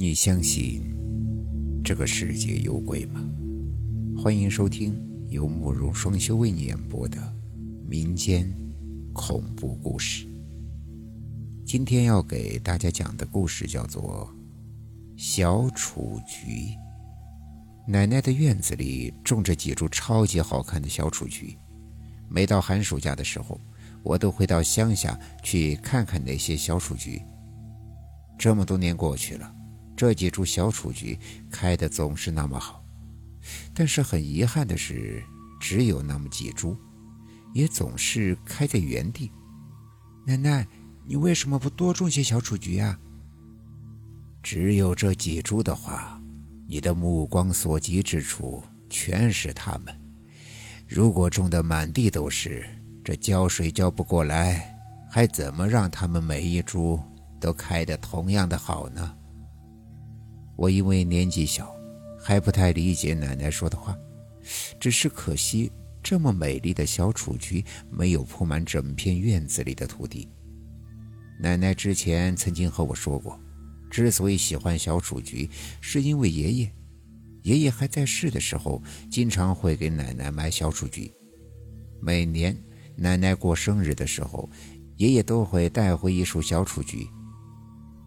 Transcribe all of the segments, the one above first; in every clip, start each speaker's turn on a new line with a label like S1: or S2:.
S1: 你相信这个世界有鬼吗？欢迎收听由慕容双修为你演播的民间恐怖故事。今天要给大家讲的故事叫做《小雏菊》。奶奶的院子里种着几株超级好看的小雏菊，每到寒暑假的时候，我都会到乡下去看看那些小雏菊。这么多年过去了。这几株小雏菊开的总是那么好，但是很遗憾的是，只有那么几株，也总是开在原地。
S2: 奶奶，你为什么不多种些小雏菊啊？
S1: 只有这几株的话，你的目光所及之处全是它们。如果种的满地都是，这浇水浇不过来，还怎么让它们每一株都开得同样的好呢？我因为年纪小，还不太理解奶奶说的话。只是可惜，这么美丽的小雏菊没有铺满整片院子里的土地。奶奶之前曾经和我说过，之所以喜欢小雏菊，是因为爷爷。爷爷还在世的时候，经常会给奶奶买小雏菊。每年奶奶过生日的时候，爷爷都会带回一束小雏菊。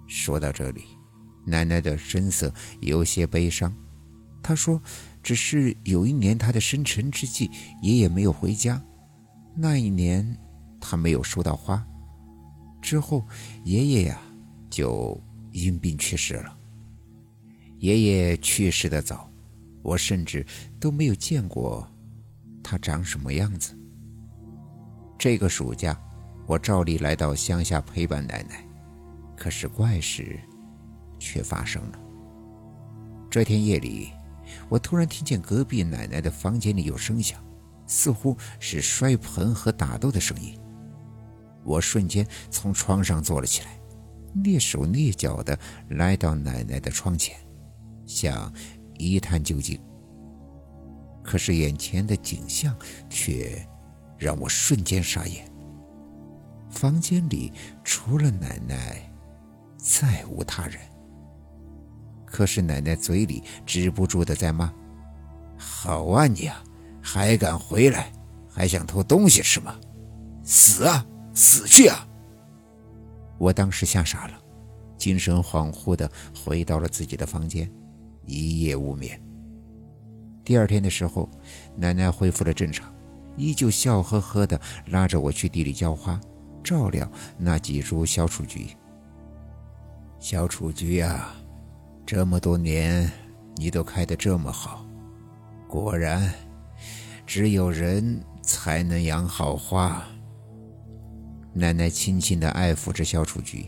S1: 说到这里。奶奶的神色有些悲伤，她说：“只是有一年她的生辰之际，爷爷没有回家，那一年她没有收到花。之后，爷爷呀就因病去世了。爷爷去世的早，我甚至都没有见过他长什么样子。这个暑假，我照例来到乡下陪伴奶奶，可是怪事。”却发生了。这天夜里，我突然听见隔壁奶奶的房间里有声响，似乎是摔盆和打斗的声音。我瞬间从床上坐了起来，蹑手蹑脚地来到奶奶的窗前，想一探究竟。可是眼前的景象却让我瞬间傻眼。房间里除了奶奶，再无他人。可是奶奶嘴里止不住的在骂：“好啊你啊，还敢回来，还想偷东西是吗？死啊，死去啊！”我当时吓傻了，精神恍惚的回到了自己的房间，一夜无眠。第二天的时候，奶奶恢复了正常，依旧笑呵呵的拉着我去地里浇花，照料那几株小雏菊。小雏菊呀。这么多年，你都开得这么好，果然，只有人才能养好花。奶奶轻轻地爱抚着小雏菊，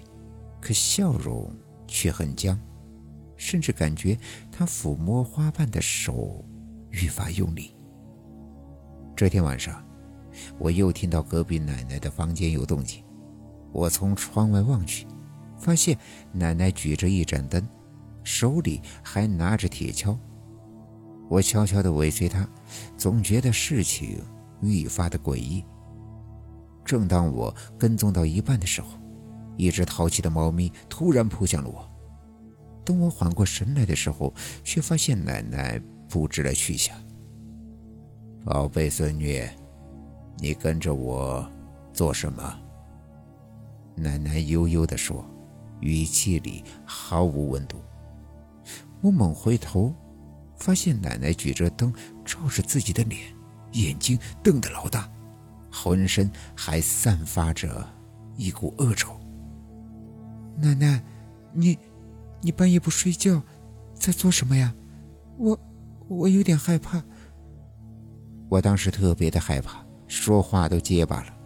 S1: 可笑容却很僵，甚至感觉她抚摸花瓣的手愈发用力。这天晚上，我又听到隔壁奶奶的房间有动静，我从窗外望去，发现奶奶举着一盏灯。手里还拿着铁锹，我悄悄地尾随他，总觉得事情愈发的诡异。正当我跟踪到一半的时候，一只淘气的猫咪突然扑向了我。等我缓过神来的时候，却发现奶奶不知了去向。宝贝孙女，你跟着我做什么？奶奶悠悠地说，语气里毫无温度。我猛回头，发现奶奶举着灯照着自己的脸，眼睛瞪得老大，浑身还散发着一股恶臭。
S2: 奶奶，你，你半夜不睡觉，在做什么呀？我，我有点害怕。
S1: 我当时特别的害怕，说话都结巴了。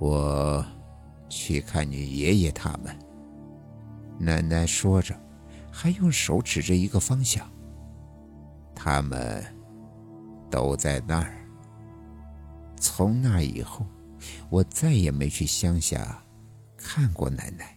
S1: 我去看你爷爷他们。奶奶说着。还用手指着一个方向。他们都在那儿。从那以后，我再也没去乡下看过奶奶。